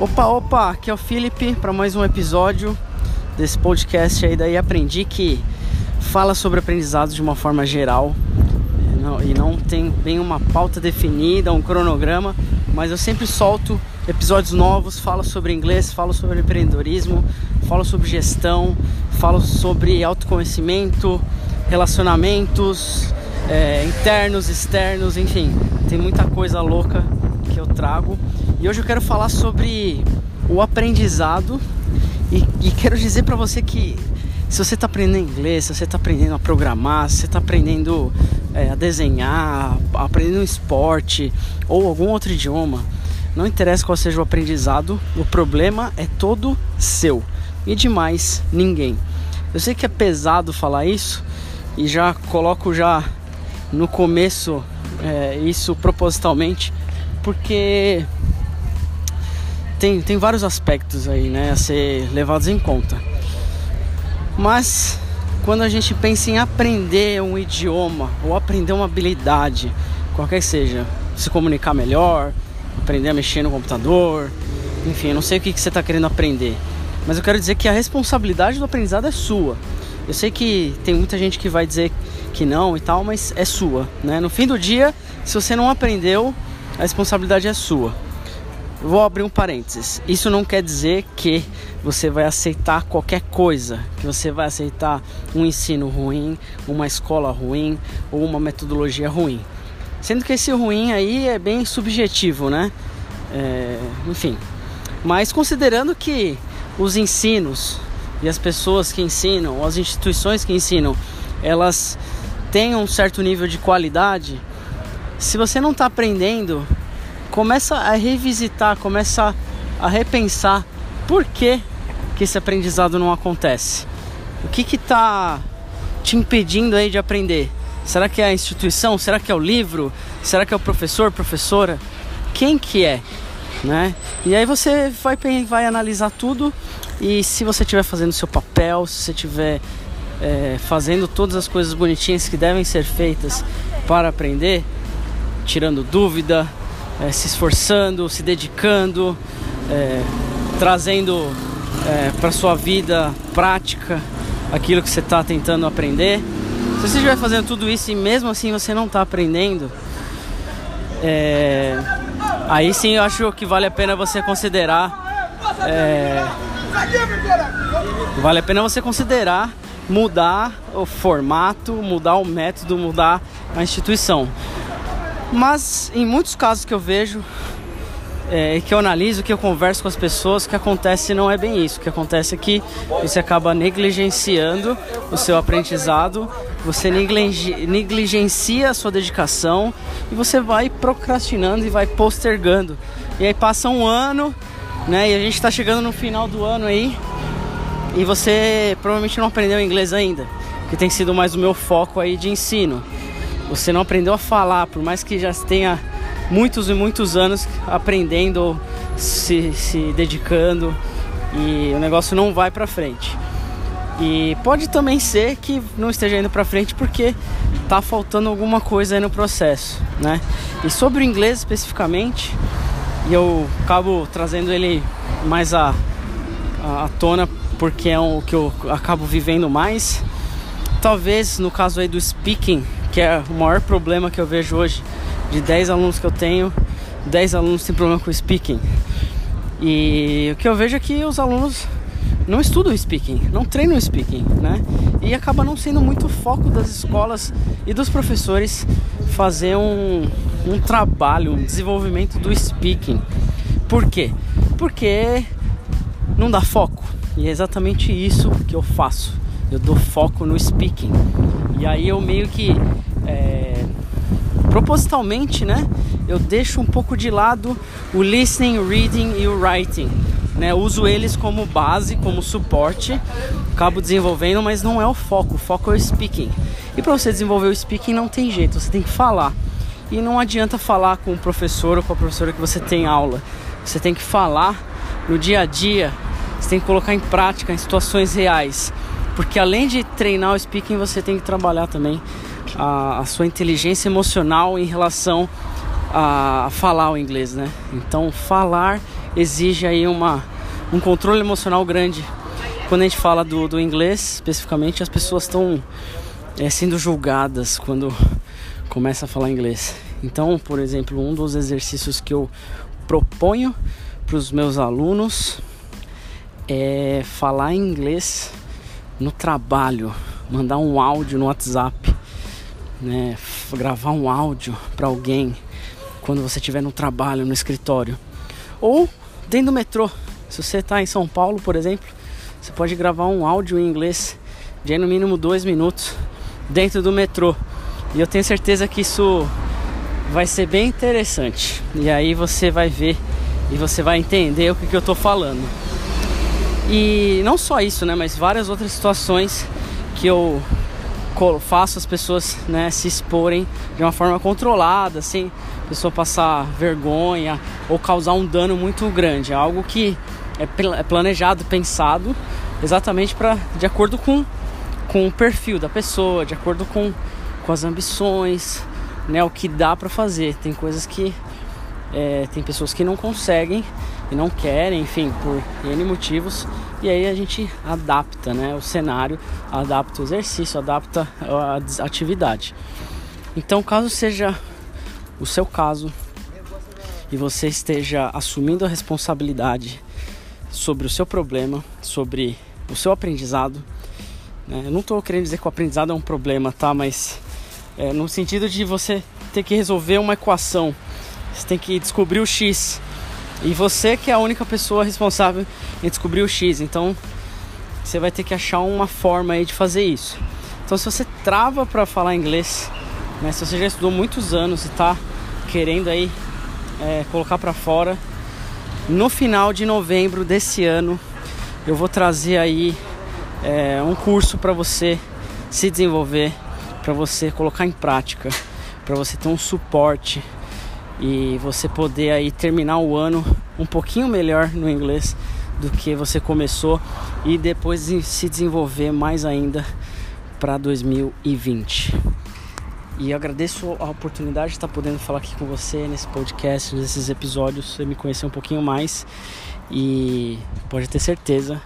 Opa, opa, aqui é o Felipe para mais um episódio desse podcast aí daí aprendi que fala sobre aprendizado de uma forma geral não, e não tem bem uma pauta definida, um cronograma, mas eu sempre solto episódios novos, falo sobre inglês, falo sobre empreendedorismo, falo sobre gestão, falo sobre autoconhecimento, relacionamentos é, internos, externos, enfim, tem muita coisa louca que eu trago. E hoje eu quero falar sobre o aprendizado e, e quero dizer para você que se você está aprendendo inglês, se você está aprendendo a programar, se você está aprendendo é, a desenhar, aprendendo um esporte ou algum outro idioma, não interessa qual seja o aprendizado, o problema é todo seu e de mais ninguém. Eu sei que é pesado falar isso e já coloco já no começo é, isso propositalmente porque tem, tem vários aspectos aí né, a ser levados em conta. Mas quando a gente pensa em aprender um idioma ou aprender uma habilidade, qualquer que seja, se comunicar melhor, aprender a mexer no computador, enfim, eu não sei o que, que você está querendo aprender, mas eu quero dizer que a responsabilidade do aprendizado é sua. Eu sei que tem muita gente que vai dizer que não e tal, mas é sua, né? No fim do dia, se você não aprendeu, a responsabilidade é sua. Vou abrir um parênteses. Isso não quer dizer que você vai aceitar qualquer coisa, que você vai aceitar um ensino ruim, uma escola ruim ou uma metodologia ruim. Sendo que esse ruim aí é bem subjetivo, né? É, enfim. Mas considerando que os ensinos e as pessoas que ensinam, as instituições que ensinam, elas têm um certo nível de qualidade, se você não está aprendendo, começa a revisitar, começa a repensar por que, que esse aprendizado não acontece. O que está te impedindo aí de aprender? Será que é a instituição? Será que é o livro? Será que é o professor, professora? Quem que é? Né? E aí você vai, vai analisar tudo e se você estiver fazendo seu papel, se você estiver é, fazendo todas as coisas bonitinhas que devem ser feitas para aprender, tirando dúvida, é, se esforçando, se dedicando, é, trazendo é, para sua vida prática aquilo que você está tentando aprender. Se você estiver fazendo tudo isso e mesmo assim você não está aprendendo, é, aí sim eu acho que vale a pena você considerar. É, vale a pena você considerar mudar o formato, mudar o método, mudar a instituição. Mas em muitos casos que eu vejo, é, que eu analiso, que eu converso com as pessoas, o que acontece não é bem isso. O que acontece é que você acaba negligenciando o seu aprendizado, você negligencia a sua dedicação e você vai procrastinando e vai postergando. E aí passa um ano, né? E a gente está chegando no final do ano aí e você provavelmente não aprendeu inglês ainda, que tem sido mais o meu foco aí de ensino você não aprendeu a falar, por mais que já tenha muitos e muitos anos aprendendo, se, se dedicando e o negócio não vai para frente. E pode também ser que não esteja indo para frente porque tá faltando alguma coisa aí no processo, né? E sobre o inglês especificamente, e eu acabo trazendo ele mais à, à tona porque é o que eu acabo vivendo mais. Talvez no caso aí do speaking, que é o maior problema que eu vejo hoje. De 10 alunos que eu tenho, 10 alunos têm problema com speaking. E o que eu vejo é que os alunos não estudam speaking, não treinam speaking, né? E acaba não sendo muito foco das escolas e dos professores fazer um, um trabalho, um desenvolvimento do speaking. Por quê? Porque não dá foco. E é exatamente isso que eu faço. Eu dou foco no speaking. E aí eu meio que é, propositalmente, né? Eu deixo um pouco de lado o listening, reading e o writing. Né, uso eles como base, como suporte, acabo desenvolvendo, mas não é o foco. O foco é o speaking. E para você desenvolver o speaking não tem jeito, você tem que falar. E não adianta falar com o professor ou com a professora que você tem aula. Você tem que falar no dia a dia, você tem que colocar em prática em situações reais. Porque além de treinar o speaking, você tem que trabalhar também a, a sua inteligência emocional em relação a, a falar o inglês, né? Então, falar exige aí uma, um controle emocional grande. Quando a gente fala do, do inglês, especificamente, as pessoas estão é, sendo julgadas quando começa a falar inglês. Então, por exemplo, um dos exercícios que eu proponho para os meus alunos é falar inglês no trabalho, mandar um áudio no WhatsApp, né, gravar um áudio para alguém quando você estiver no trabalho, no escritório, ou dentro do metrô. Se você está em São Paulo, por exemplo, você pode gravar um áudio em inglês de no mínimo dois minutos dentro do metrô. E eu tenho certeza que isso vai ser bem interessante. E aí você vai ver e você vai entender o que, que eu estou falando. E não só isso, né, mas várias outras situações que eu faço as pessoas né, se exporem de uma forma controlada, sem a pessoa passar vergonha ou causar um dano muito grande. É algo que é, é planejado, pensado exatamente para de acordo com, com o perfil da pessoa, de acordo com, com as ambições, né, o que dá para fazer. Tem coisas que é, tem pessoas que não conseguem e não querem, enfim, por N motivos. E aí a gente adapta né, o cenário, adapta o exercício, adapta a atividade. Então, caso seja o seu caso e você esteja assumindo a responsabilidade sobre o seu problema, sobre o seu aprendizado, né? eu não estou querendo dizer que o aprendizado é um problema, tá? Mas é, no sentido de você ter que resolver uma equação, você tem que descobrir o x e você que é a única pessoa responsável em descobrir o X. Então você vai ter que achar uma forma aí de fazer isso. Então se você trava para falar inglês, né, se você já estudou muitos anos e está querendo aí é, colocar para fora, no final de novembro desse ano eu vou trazer aí é, um curso para você se desenvolver, para você colocar em prática, para você ter um suporte e você poder aí terminar o ano um pouquinho melhor no inglês do que você começou e depois se desenvolver mais ainda para 2020. E agradeço a oportunidade de estar podendo falar aqui com você nesse podcast, nesses episódios, você me conhecer um pouquinho mais e pode ter certeza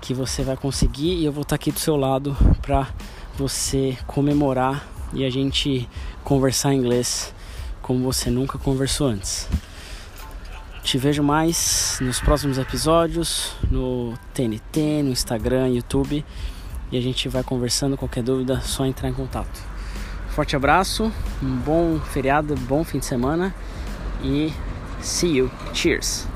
que você vai conseguir e eu vou estar aqui do seu lado para você comemorar e a gente conversar em inglês como você nunca conversou antes. Te vejo mais nos próximos episódios, no TNT, no Instagram, YouTube. E a gente vai conversando. Qualquer dúvida, só entrar em contato. Forte abraço, um bom feriado, bom fim de semana e see you. Cheers!